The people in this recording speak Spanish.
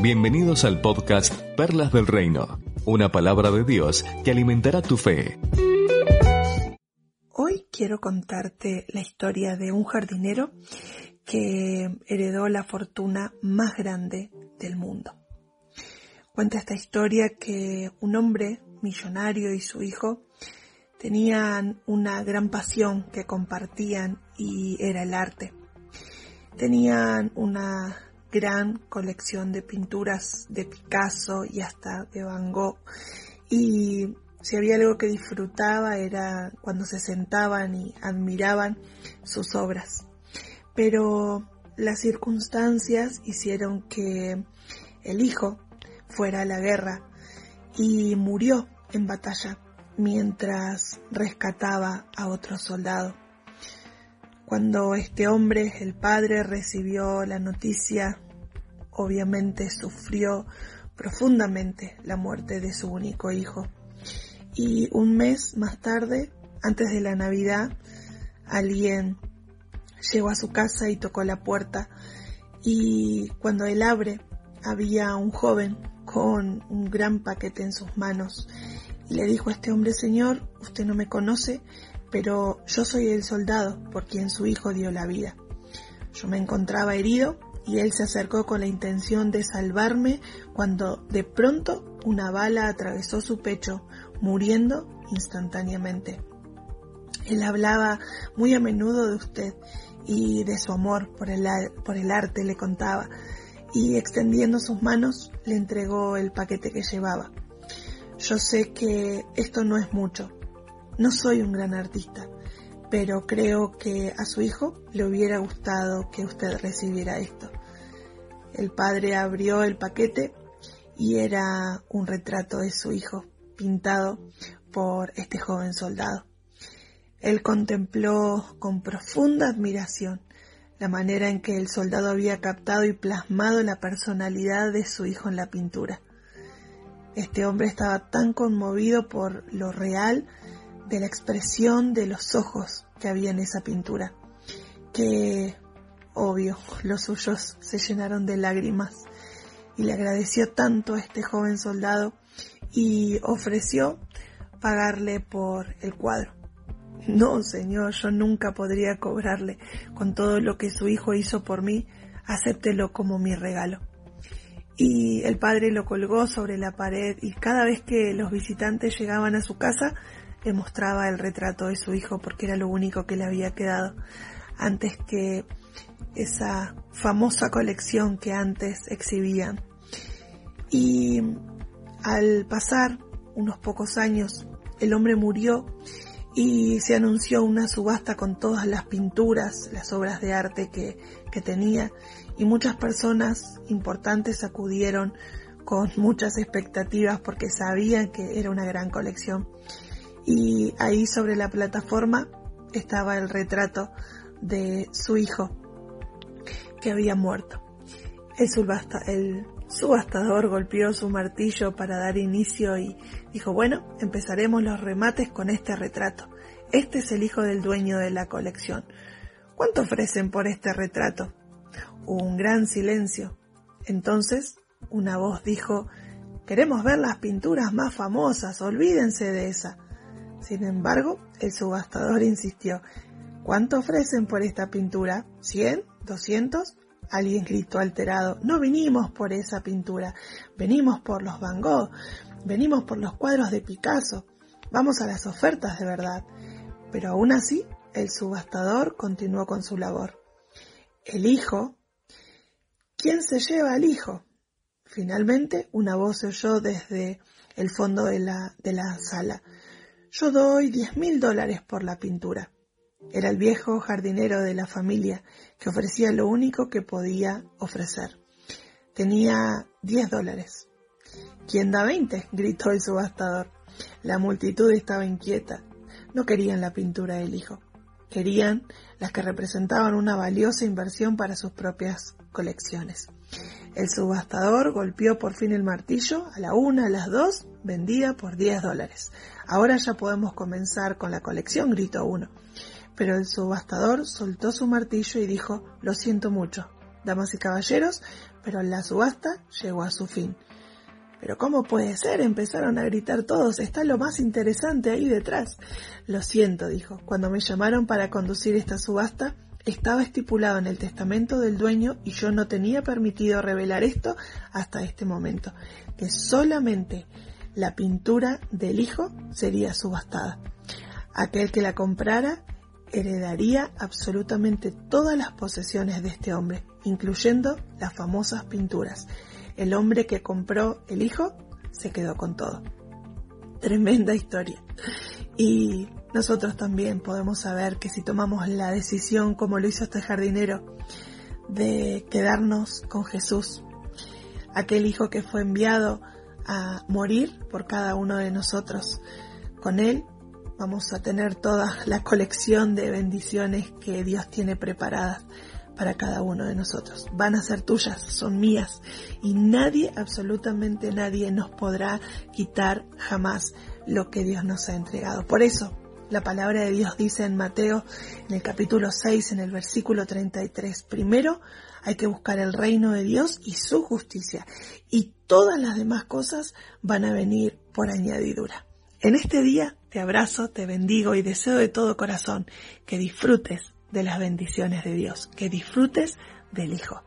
Bienvenidos al podcast Perlas del Reino, una palabra de Dios que alimentará tu fe. Hoy quiero contarte la historia de un jardinero que heredó la fortuna más grande del mundo. Cuenta esta historia que un hombre millonario y su hijo tenían una gran pasión que compartían y era el arte. Tenían una gran colección de pinturas de Picasso y hasta de Van Gogh. Y si había algo que disfrutaba era cuando se sentaban y admiraban sus obras. Pero las circunstancias hicieron que el hijo fuera a la guerra y murió en batalla mientras rescataba a otro soldado. Cuando este hombre, el padre, recibió la noticia, obviamente sufrió profundamente la muerte de su único hijo. Y un mes más tarde, antes de la Navidad, alguien llegó a su casa y tocó la puerta y cuando él abre había un joven con un gran paquete en sus manos y le dijo a este hombre, Señor, usted no me conoce, pero yo soy el soldado por quien su hijo dio la vida. Yo me encontraba herido y él se acercó con la intención de salvarme cuando de pronto una bala atravesó su pecho, muriendo instantáneamente. Él hablaba muy a menudo de usted y de su amor por el, por el arte, le contaba, y extendiendo sus manos le entregó el paquete que llevaba. Yo sé que esto no es mucho, no soy un gran artista, pero creo que a su hijo le hubiera gustado que usted recibiera esto. El padre abrió el paquete y era un retrato de su hijo, pintado por este joven soldado. Él contempló con profunda admiración la manera en que el soldado había captado y plasmado la personalidad de su hijo en la pintura. Este hombre estaba tan conmovido por lo real de la expresión de los ojos que había en esa pintura, que, obvio, los suyos se llenaron de lágrimas y le agradeció tanto a este joven soldado y ofreció pagarle por el cuadro. No, señor, yo nunca podría cobrarle con todo lo que su hijo hizo por mí, acéptelo como mi regalo. Y el padre lo colgó sobre la pared y cada vez que los visitantes llegaban a su casa, le mostraba el retrato de su hijo porque era lo único que le había quedado antes que esa famosa colección que antes exhibían. Y al pasar unos pocos años, el hombre murió y se anunció una subasta con todas las pinturas, las obras de arte que, que tenía y muchas personas importantes acudieron con muchas expectativas porque sabían que era una gran colección y ahí sobre la plataforma estaba el retrato de su hijo que había muerto. El, el subastador golpeó su martillo para dar inicio y dijo, bueno, empezaremos los remates con este retrato. Este es el hijo del dueño de la colección. ¿Cuánto ofrecen por este retrato? Un gran silencio. Entonces, una voz dijo, queremos ver las pinturas más famosas, olvídense de esa. Sin embargo, el subastador insistió. ¿Cuánto ofrecen por esta pintura? ¿Cien? ¿Doscientos? Alguien gritó alterado. No vinimos por esa pintura, venimos por los Van Gogh, venimos por los cuadros de Picasso. Vamos a las ofertas de verdad. Pero aún así, el subastador continuó con su labor. El hijo. ¿Quién se lleva al hijo? Finalmente, una voz se oyó desde el fondo de la, de la sala. Yo doy diez mil dólares por la pintura. Era el viejo jardinero de la familia que ofrecía lo único que podía ofrecer. Tenía diez dólares. ¿Quién da veinte? gritó el subastador. La multitud estaba inquieta. No querían la pintura del hijo. Querían las que representaban una valiosa inversión para sus propias colecciones. El subastador golpeó por fin el martillo a la una, a las dos, vendida por 10 dólares. Ahora ya podemos comenzar con la colección, gritó uno. Pero el subastador soltó su martillo y dijo, lo siento mucho, damas y caballeros, pero la subasta llegó a su fin. Pero ¿cómo puede ser? Empezaron a gritar todos. Está lo más interesante ahí detrás. Lo siento, dijo. Cuando me llamaron para conducir esta subasta, estaba estipulado en el testamento del dueño y yo no tenía permitido revelar esto hasta este momento, que solamente la pintura del hijo sería subastada. Aquel que la comprara heredaría absolutamente todas las posesiones de este hombre, incluyendo las famosas pinturas. El hombre que compró el hijo se quedó con todo. Tremenda historia. Y nosotros también podemos saber que si tomamos la decisión, como lo hizo este jardinero, de quedarnos con Jesús, aquel hijo que fue enviado a morir por cada uno de nosotros, con él vamos a tener toda la colección de bendiciones que Dios tiene preparadas para cada uno de nosotros. Van a ser tuyas, son mías y nadie, absolutamente nadie nos podrá quitar jamás lo que Dios nos ha entregado. Por eso, la palabra de Dios dice en Mateo, en el capítulo 6, en el versículo 33, primero hay que buscar el reino de Dios y su justicia y todas las demás cosas van a venir por añadidura. En este día te abrazo, te bendigo y deseo de todo corazón que disfrutes de las bendiciones de Dios, que disfrutes del Hijo.